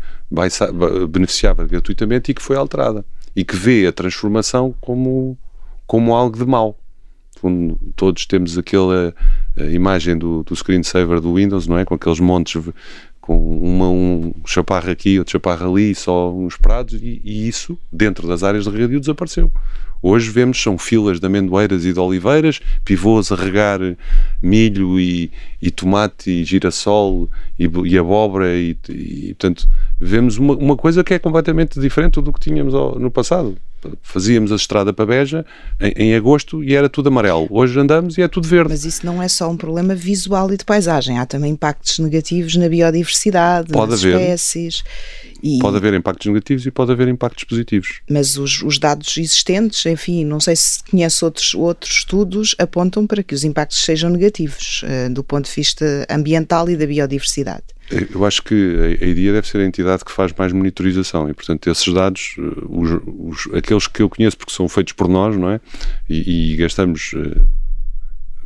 beneficiava gratuitamente e que foi alterada. E que vê a transformação como, como algo de mau. Todos temos aquela imagem do, do screensaver do Windows, não é? Com aqueles montes com uma, um chaparro aqui, outro chaparro ali, só uns prados, e, e, isso, dentro das áreas de regadio, desapareceu. Hoje vemos, são filas de amendoeiras e de oliveiras, pivôs a regar milho e, e tomate e girassol e, e abóbora, e, e, portanto, vemos uma, uma coisa que é completamente diferente do que tínhamos no passado fazíamos a estrada para Beja em, em, agosto e era tudo amarelo. Hoje andamos e é tudo verde. Mas isso não é só um problema visual e de paisagem, há também impactos negativos na biodiversidade, pode nas haver, espécies. E... Pode haver impactos negativos e pode haver impactos positivos. Mas os, os dados existentes, enfim, não sei se conhece outros, outros estudos, apontam para que os impactos sejam negativos uh, do ponto de vista ambiental e da biodiversidade. Eu acho que a IDIA deve ser a entidade que faz mais monitorização e, portanto, esses dados, eh, os, os, aqueles que eu conheço porque são feitos por nós, não é? E, e gastamos uh,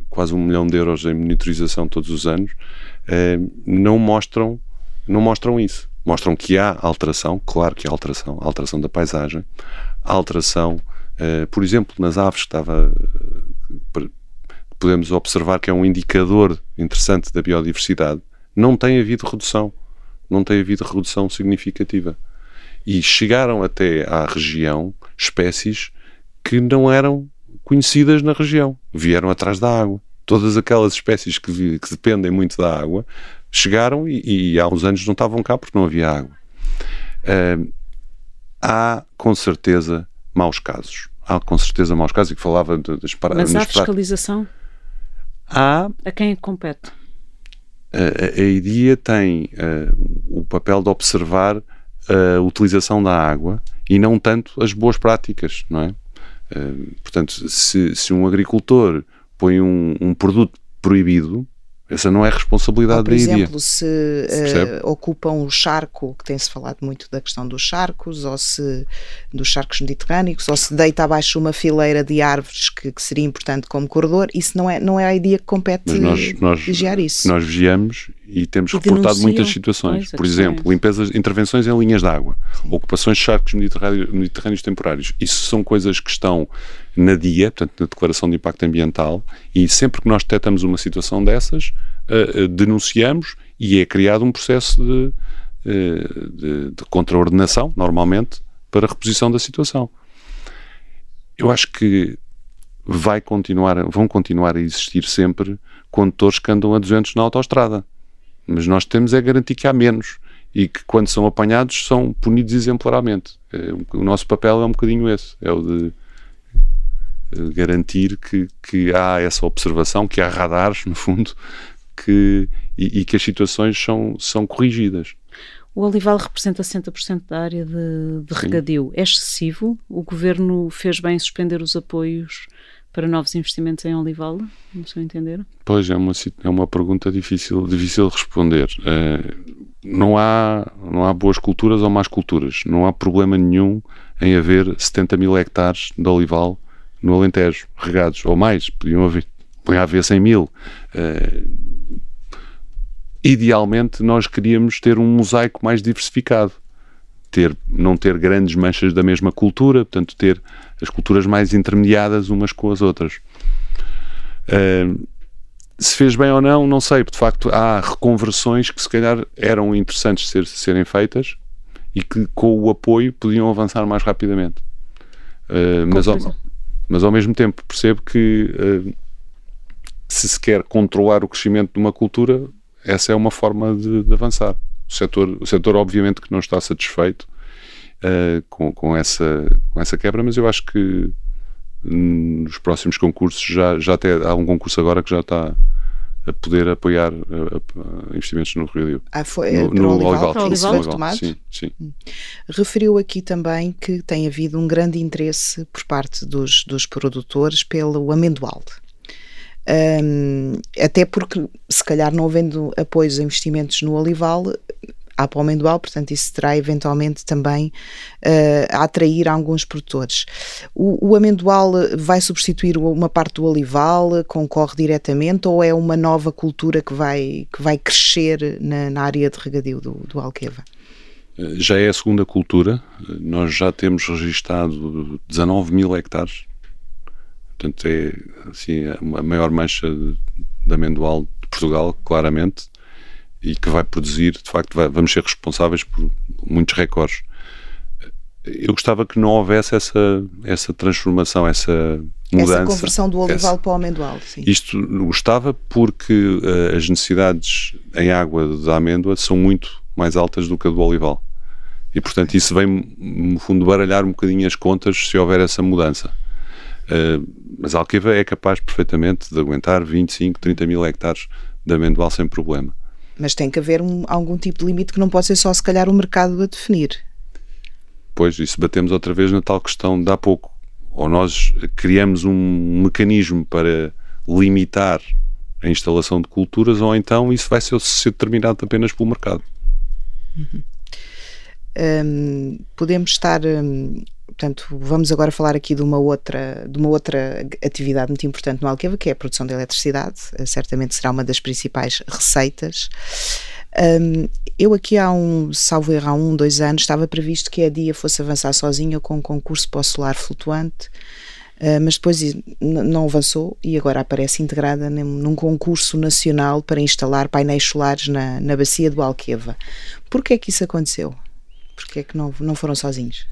quase um milhão de euros em monitorização todos os anos, uh, não mostram, não mostram isso. Mostram que há alteração, claro que há alteração, alteração da paisagem, alteração, por exemplo, nas aves que estava podemos observar que é um indicador interessante da biodiversidade não tem havido redução. Não tem havido redução significativa. E chegaram até à região espécies que não eram conhecidas na região. Vieram atrás da água. Todas aquelas espécies que, que dependem muito da água chegaram e, e, há uns anos não estavam cá porque não havia água. Uh, há, com certeza, maus casos. Há, com certeza, maus casos. E que falava das paradas. Mas há fiscalização? Há. A quem compete? A, a IDIA tem o papel de observar a utilização da água e não tanto as boas práticas, não é? Portanto, se, se, um agricultor põe um, um produto proibido, essa não é responsabilidade ou, por da exemplo, Por exemplo, se uh, ocupam o charco, que tem-se falado muito da questão dos charcos, ou se dos charcos mediterrâneos, ou se deita abaixo uma fileira de árvores que, que seria importante como corredor, isso não é, não é a ideia que compete nós, nós, vigiar isso. Nós vigiamos e temos e reportado muitas situações. Por exemplo, limpezas, intervenções em linhas de água, Sim. ocupações de charcos mediterrâneos, mediterrâneos temporários. Isso são coisas que estão na DIA, portanto, na Declaração de Impacto Ambiental, e sempre que nós detectamos uma situação dessas, uh, uh, denunciamos e é criado um processo de, uh, de, de contraordenação, normalmente, para a reposição da situação. Eu acho que vai continuar, vão continuar a existir sempre condutores que andam a 200 na autoestrada. Mas nós temos é garantir que há menos e que quando são apanhados são punidos exemplarmente. O nosso papel é um bocadinho esse, é o de garantir que, que há essa observação, que há radares, no fundo, que, e, e que as situações são, são corrigidas. O olival representa 60% da área de, de regadio. É excessivo? O governo fez bem suspender os apoios para novos investimentos em olival, no seu entender? Pois, é uma, é uma pergunta difícil, difícil de responder. Uh, não, há, não há boas culturas ou más culturas. Não há problema nenhum em haver 70 mil hectares de olival no Alentejo, regados, ou mais, podiam haver, podiam haver 100 mil. Uh, idealmente, nós queríamos ter um mosaico mais diversificado. Ter, não ter grandes manchas da mesma cultura, portanto, ter as culturas mais intermediadas umas com as outras. Uh, se fez bem ou não, não sei, de facto há reconversões que se calhar eram interessantes ser, serem feitas e que com o apoio podiam avançar mais rapidamente. Uh, mas, ao, mas ao mesmo tempo percebo que uh, se se quer controlar o crescimento de uma cultura, essa é uma forma de, de avançar. O setor, o setor obviamente que não está satisfeito uh, com, com, essa, com essa quebra, mas eu acho que nos próximos concursos já, já até há um concurso agora que já está a poder apoiar uh, uh, investimentos no Rio Ah, foi no, no Olival, Olival, Olival. Sim, sim. Hum. Referiu aqui também que tem havido um grande interesse por parte dos, dos produtores pelo amendoal. Um, até porque, se calhar, não havendo apoios a investimentos no olival, há para o amendoal, portanto, isso terá eventualmente também uh, a atrair alguns produtores. O, o amendoal vai substituir uma parte do olival, concorre diretamente, ou é uma nova cultura que vai, que vai crescer na, na área de regadio do, do Alqueva? Já é a segunda cultura, nós já temos registado 19 mil hectares, portanto é assim, a maior mancha de amendoal de Portugal, claramente e que vai produzir, de facto, vai, vamos ser responsáveis por muitos recordes. Eu gostava que não houvesse essa, essa transformação, essa mudança. Essa conversão do olival essa, para o amendoal, sim. Isto gostava porque uh, as necessidades em água da amêndoa são muito mais altas do que a do olival. E, portanto, isso vem, no fundo, baralhar um bocadinho as contas se houver essa mudança. Uh, mas a Alqueva é capaz perfeitamente de aguentar 25, 30 mil hectares de amendoal sem problema. Mas tem que haver um, algum tipo de limite que não pode ser só, se calhar, o mercado a definir. Pois, isso batemos outra vez na tal questão de há pouco. Ou nós criamos um mecanismo para limitar a instalação de culturas, ou então isso vai ser, ser determinado apenas pelo mercado. Uhum. Um, podemos estar um, portanto, vamos agora falar aqui de uma outra, de uma outra atividade muito importante no Alqueva, que é a produção de eletricidade. Eh, certamente será uma das principais receitas. Um, eu aqui há um, salvo erro, há um, dois anos, estava previsto que a DIA fosse avançar sozinha com um concurso para o solar flutuante, uh, mas depois não avançou e agora aparece integrada num, num, concurso nacional para instalar painéis solares na, na bacia do Alqueva. Porquê é que isso aconteceu? Porquê é que não, não foram sozinhos?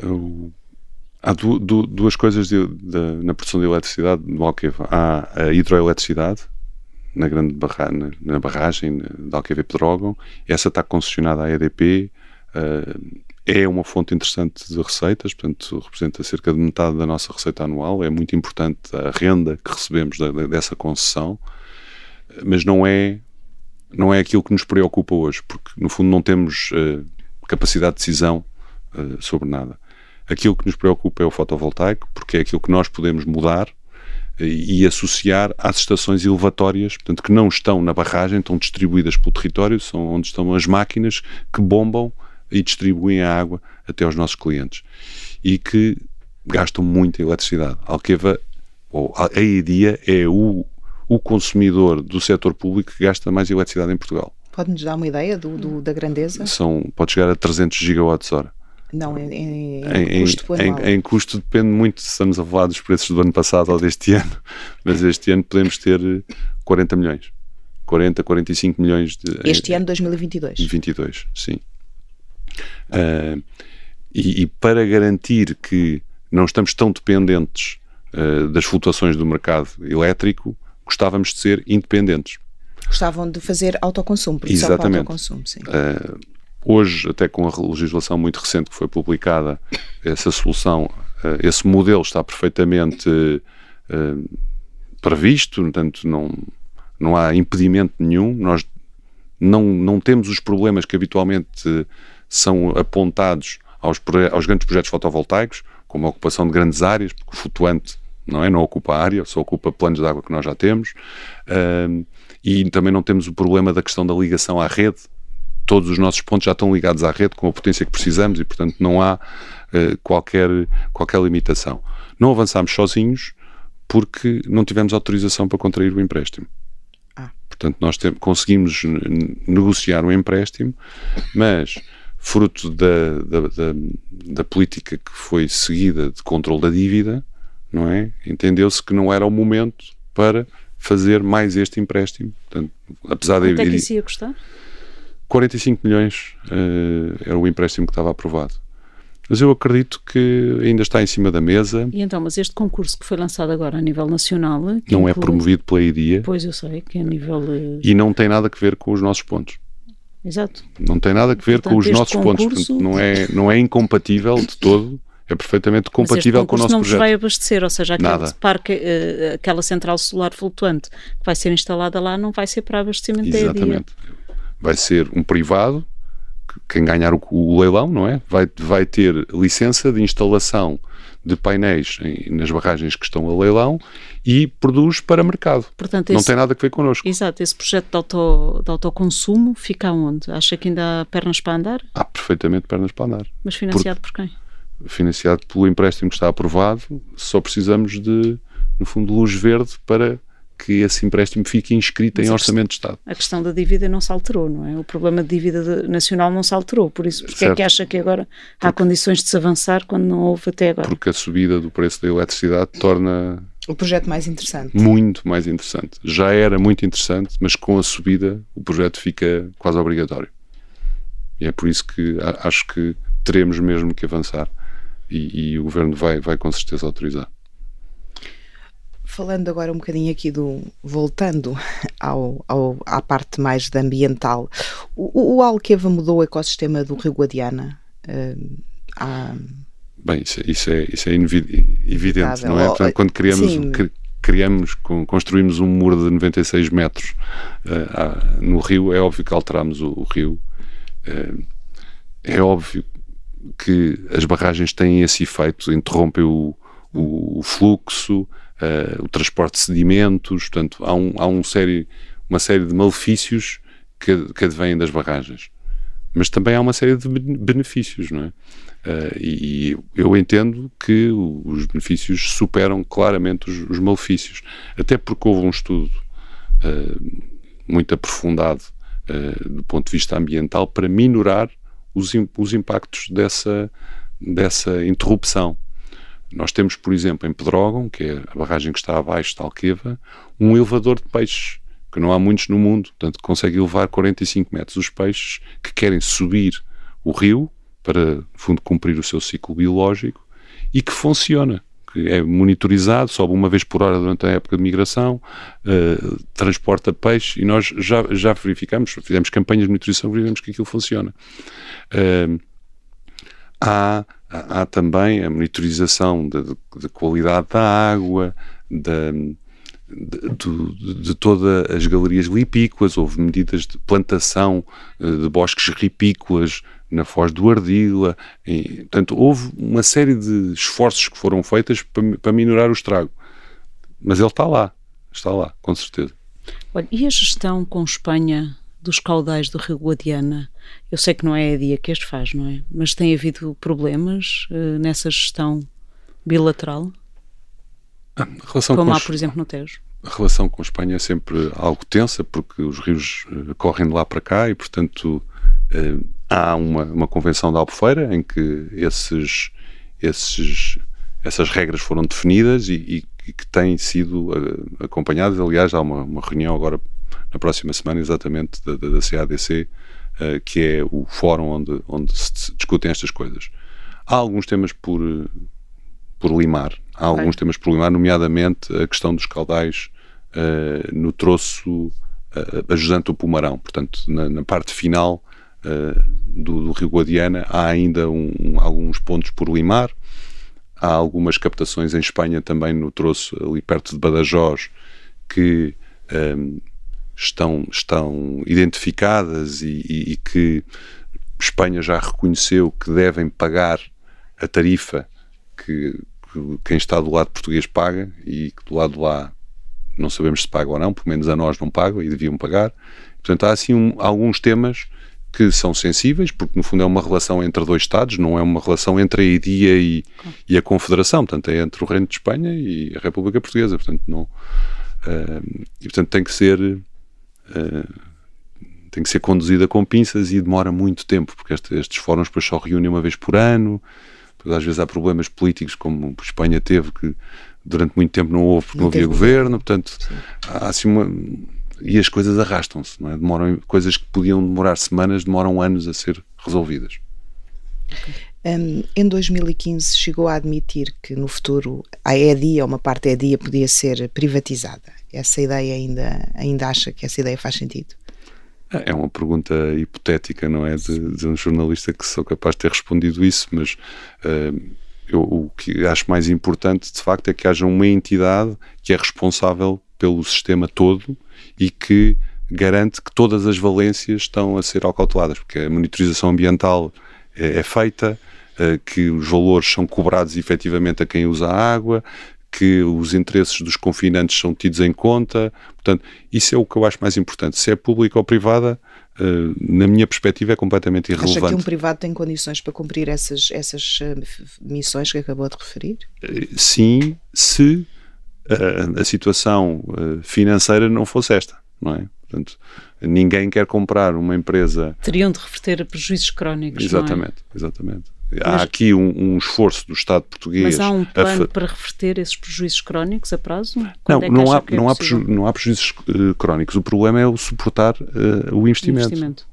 eu, há du, du, duas coisas de, de, na produção de eletricidade no Alqueva. Há a hidroeletricidade, na grande barra, na, na barragem de Alqueva e Pedrógão. Essa está concessionada à EDP. Uh, é uma fonte interessante de receitas, portanto, representa cerca de metade da nossa receita anual. É muito importante a renda que recebemos da, dessa concessão, mas não é, não é aquilo que nos preocupa hoje, porque no fundo não temos uh, capacidade de decisão uh, sobre nada. Aquilo que nos preocupa é o fotovoltaico, porque é aquilo que nós podemos mudar uh, e associar às estações elevatórias, portanto, que não estão na barragem, estão distribuídas pelo território, são onde estão as máquinas que bombam e distribuem a água até aos nossos clientes. E que gastam muita eletricidade. Alqueva, ou a EIDIA, é o, o consumidor do setor público que gasta mais eletricidade em Portugal. Pode-nos dar uma ideia do, do, da grandeza? São, pode chegar a 300 gigawatts hora. Não, em, em, em, custo em, em, custo depende muito se estamos a falar dos preços do ano passado ou deste ano, mas este ano podemos ter 40 milhões. 40, 45 milhões de. Este ano, 2022. 22, sim. Uh, e, e, para garantir que não estamos tão dependentes uh, das flutuações do mercado elétrico, gostávamos de ser independentes. Gostavam de fazer autoconsumo, produção Exatamente. autoconsumo, sim. Uh, hoje, até com a legislação muito recente que foi publicada, essa solução, uh, esse modelo está perfeitamente uh, previsto, portanto, não, não há impedimento nenhum. Nós não, não temos os problemas que habitualmente são apontados aos, aos grandes projetos fotovoltaicos, como a ocupação de grandes áreas, porque o flutuante não é? Não ocupa área, só ocupa planos de água que nós já temos. Uh, e também não temos o problema da questão da ligação à rede. Todos os nossos pontos já estão ligados à rede com a potência que precisamos e, portanto, não há uh, qualquer, qualquer limitação. Não avançámos sozinhos porque não tivemos autorização para contrair o empréstimo. Ah. Portanto, nós conseguimos negociar um empréstimo, mas fruto da, da, da, da, política que foi seguida de controle da dívida, não é? Entendeu-se que não era o momento para fazer mais este empréstimo. Portanto, apesar Quanto de é que isso ia custar? 45 milhões uh, era o empréstimo que estava aprovado. Mas eu acredito que ainda está em cima da mesa. E então, mas este concurso que foi lançado agora a nível nacional. Não é inclui... é promovido pela IDIA. Pois eu sei, que é a nível. Uh... E não tem nada a ver com os nossos pontos. Exato. Não tem nada a ver Portanto, com os nossos concurso... pontos. Portanto, não, é, não é incompatível de todo é perfeitamente compatível com o nosso não projeto. não vai abastecer, ou seja, aquele parque, uh, aquela central solar flutuante que vai ser instalada lá não vai ser para abastecimento Exatamente. da Exatamente. Vai ser um privado, quem ganhar o, o, leilão, não é? Vai, vai ter licença de instalação de painéis em, nas barragens que estão a leilão e produz para mercado. Portanto, não esse, tem nada a ver connosco. Exato, esse projeto de, auto, de autoconsumo fica onde? Acha que ainda há pernas para andar? Há perfeitamente pernas para andar. Mas financiado por, por quem? Financiado pelo empréstimo que está aprovado, só precisamos de, no fundo, luz verde para que esse empréstimo fique inscrito Mas em orçamento de Estado. A questão da dívida não se alterou, não é? O problema de dívida nacional não se alterou, por isso, porque certo. é que acha que agora porque, há condições de se avançar quando não houve até agora? Porque a subida do preço da eletricidade torna o projeto mais interessante. Muito mais interessante. Já era muito interessante, mas com a subida o projeto fica quase obrigatório. E é por isso que acho que teremos mesmo que avançar e, e o governo vai, vai com certeza autorizar. Falando agora um bocadinho aqui do. voltando ao, ao à parte mais da ambiental, o, o Alqueva mudou o ecossistema do Rio Guadiana? Uh, há... Bem, isso, é, isso é, isso é evidente, não é? Portanto, quando criamos, criamos, construímos um muro de 96 metros uh, no rio, é óbvio que alteramos o, o rio. Uh, é óbvio que as barragens têm esse efeito, interrompem o, o, fluxo, uh, o transporte de sedimentos, portanto, há, um, há um série, uma série de malefícios que, que advêm das barragens. Mas também há uma série de benefícios, não é? Uh, e, eu entendo que os benefícios superam claramente os, os malefícios. Até porque houve um estudo uh, muito aprofundado uh, do ponto de vista ambiental para minorar os, os impactos dessa, dessa interrupção. Nós temos, por exemplo, em Pedrógão, que é a barragem que está abaixo de Alqueva, um elevador de peixes, que não há muitos no mundo, portanto consegue elevar 45 metros os peixes que querem subir o rio para, no fundo, cumprir o seu ciclo biológico e que funciona que é monitorizado, sobe uma vez por hora durante a época de migração, uh, transporta peixe e nós já, já verificamos, fizemos campanhas de monitorização, verificamos que aquilo funciona. Uh, há, há também a monitorização da qualidade da água, da, de, de, de, todas as galerias lipícolas, houve medidas de plantação uh, de bosques ripícolas na Foz do Ardila. E, portanto, houve uma série de esforços que foram feitos para, para minorar o estrago. Mas ele está lá, está lá, com certeza. Olha, e a gestão com Espanha dos caudais do Rio Guadiana? Eu sei que não é a dia que este faz, não é? Mas tem havido problemas uh, nessa gestão bilateral? Como há, por exemplo, no Tejo? A relação com a Espanha é sempre algo tensa, porque os rios uh, correm de lá para cá e, portanto, uh, há uma, uma convenção da Albufeira em que esses, esses, essas regras foram definidas e, e, que têm sido uh, acompanhadas. Aliás, há uma, uma, reunião agora na próxima semana, exatamente, da, da, da CADC, uh, que é o fórum onde, onde se discutem estas coisas. Há alguns temas por, por limar. Há alguns temas por limar, nomeadamente a questão dos caudais uh, no troço ajudante o Pumarão. Portanto, na, na parte final do, do, Rio Guadiana há ainda um, um, alguns pontos por limar. Há algumas captações em Espanha também no troço ali perto de Badajoz que um, estão, estão identificadas e, e, e que Espanha já reconheceu que devem pagar a tarifa que, que, quem está do lado português paga e que do lado lá não sabemos se paga ou não, pelo menos a nós não pagam e deviam pagar. Portanto, há assim um, alguns temas que são sensíveis, porque no fundo é uma relação entre dois Estados, não é uma relação entre a IDIA e, e a Confederação, portanto é entre o Reino de Espanha e a República Portuguesa, portanto não... Uh, e portanto tem que ser... Uh, tem que ser conduzida com pinças e demora muito tempo, porque este, estes fóruns depois só reúnem uma vez por ano, às vezes há problemas políticos, como a Espanha teve, que durante muito tempo não houve porque não, não havia governo, portanto, Sim. há assim uma. E as coisas arrastam-se, é? Demoram, coisas que podiam demorar semanas, demoram anos a ser resolvidas. Um, em 2015 chegou a admitir que no futuro a EDIA, uma parte da EDIA, podia ser privatizada. Essa ideia ainda, ainda acha que essa ideia faz sentido? É uma pergunta hipotética, não é? De, de um jornalista que sou capaz de ter respondido isso, mas uh, eu, o que acho mais importante, de facto, é que haja uma entidade que é responsável pelo sistema todo e que garante que todas as valências estão a ser acauteladas, porque a monitorização ambiental é, é feita, uh, que os valores são cobrados efetivamente a quem usa a água, que os interesses dos confinantes são tidos em conta. Portanto, isso é o que eu acho mais importante. Se é pública ou privada, uh, na minha perspectiva, é completamente irrelevante. Acha que um privado tem condições para cumprir essas, essas missões que acabou de referir? Sim, se a situação financeira não fosse esta, não é? Portanto, ninguém quer comprar uma empresa. Teriam de reverter a prejuízos crónicos. Exatamente, é? exatamente. Há aqui um, um, esforço do Estado português. Mas há um plano a... para reverter esses prejuízos crónicos a prazo? Quando não, é não, há, é não, há preju... não há prejuízos uh, crónicos. O problema é o suportar uh, o investimento. investimento.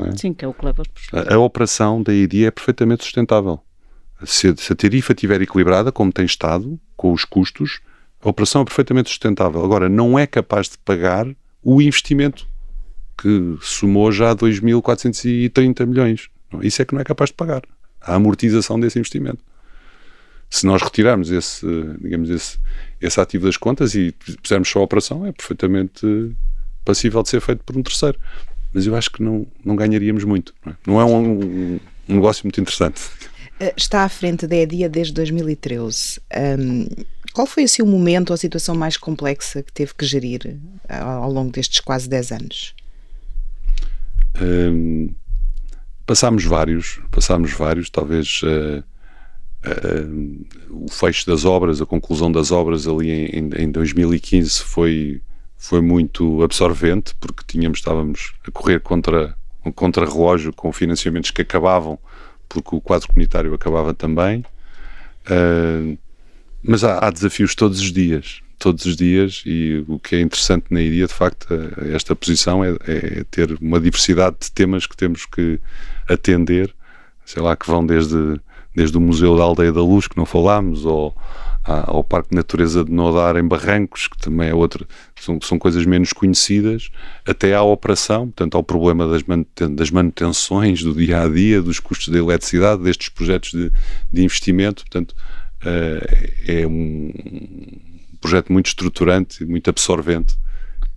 É? Sim, que é o que leva a, a operação da IDI é perfeitamente sustentável. Se, se a tarifa estiver equilibrada, como tem estado, com os custos, a operação é perfeitamente sustentável. Agora, não é capaz de pagar o investimento que somou já 2.430 milhões. Isso é que não é capaz de pagar a amortização desse investimento. Se nós retirarmos esse, digamos, esse, esse ativo das contas e fizermos só a operação, é perfeitamente passível de ser feito por um terceiro. Mas eu acho que não, não ganharíamos muito. Não é, não é um, um, negócio muito interessante. Eh, está à frente da EDIA desde 2013. Um, qual foi assim o momento ou a situação mais complexa que teve que gerir ao, ao longo destes quase 10 anos? Um, Passámos vários, passámos vários, talvez uh, uh, o fecho das obras, a conclusão das obras ali em, em 2015 foi, foi muito absorvente, porque tínhamos, estávamos a correr contra um contra-relógio com financiamentos que acabavam, porque o quadro comunitário acabava também. Uh, mas há, há, desafios todos os dias, todos os dias, e o que é interessante na IDIA, de facto, esta posição é, é ter uma diversidade de temas que temos que atender, sei lá, que vão desde, desde o Museu da Aldeia da Luz, que não falámos, ou ao Parque de Natureza de Nodar em Barrancos, que também é outra, são, são coisas menos conhecidas, até à operação, portanto, ao problema das, manuten das manutenções do dia a dia, dos custos da eletricidade, destes projetos de, de investimento, portanto, é um projeto muito estruturante, muito absorvente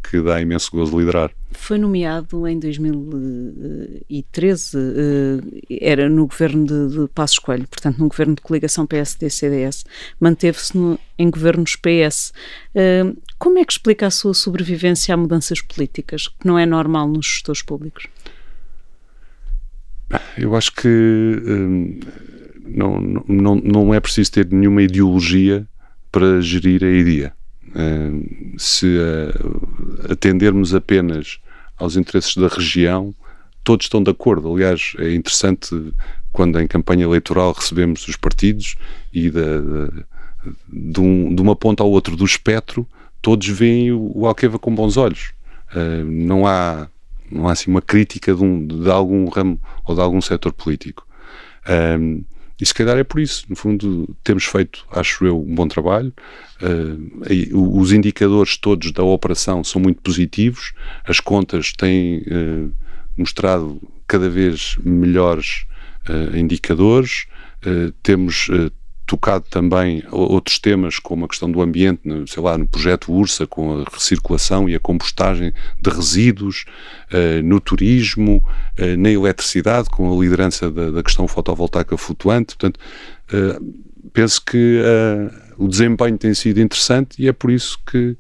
que dá imenso gozo de liderar. Foi nomeado em 2013, eh, era no governo de, de Passos Coelho, portanto, no governo de coligação PSD-CDS. Manteve-se em governos PS. Eh, como é que explica a sua sobrevivência a mudanças políticas, que não é normal nos gestores públicos? Eu acho que eh, não, não, não é preciso ter nenhuma ideologia para gerir a ideia se atendermos apenas aos interesses da região, todos estão de acordo. Aliás, é interessante quando em campanha eleitoral recebemos os partidos e da, de, um, de, uma ponta ao outro do espectro, todos veem o, o Alqueva com bons olhos. Uh, não há não há assim uma crítica de, um, de, algum ramo ou de algum setor político. Um, E se calhar é por isso. No fundo, temos feito, acho eu, um bom trabalho. Uh, os indicadores todos da operação são muito positivos, as contas têm uh, mostrado cada vez melhores uh, indicadores. temos tocado também outros temas, como a questão do ambiente, sei lá, no projeto URSA, com a recirculação e a compostagem de resíduos, uh, no turismo, uh, na eletricidade, com a liderança da, questão fotovoltaica flutuante. Portanto, uh, penso que o desempenho tem sido interessante e é por isso que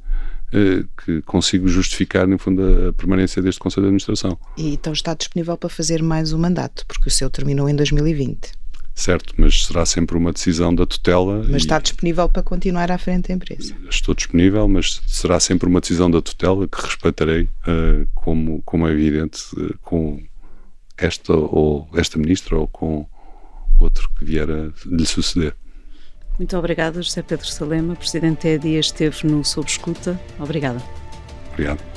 que consigo justificar, no fundo, a permanência deste Conselho de Administração. E então está disponível para fazer mais um mandato, porque o seu terminou em 2020 certo, mas será sempre uma decisão da tutela. Mas está disponível para continuar à frente da empresa? Estou disponível, mas será sempre uma decisão da tutela que respeitarei, uh, como, como é evidente, uh, com esta ou esta ministra ou com outro que vier a lhe suceder. Muito obrigada, José Pedro Salema, Presidente da Dias esteve no Sob Escuta. Obrigada. Obrigado.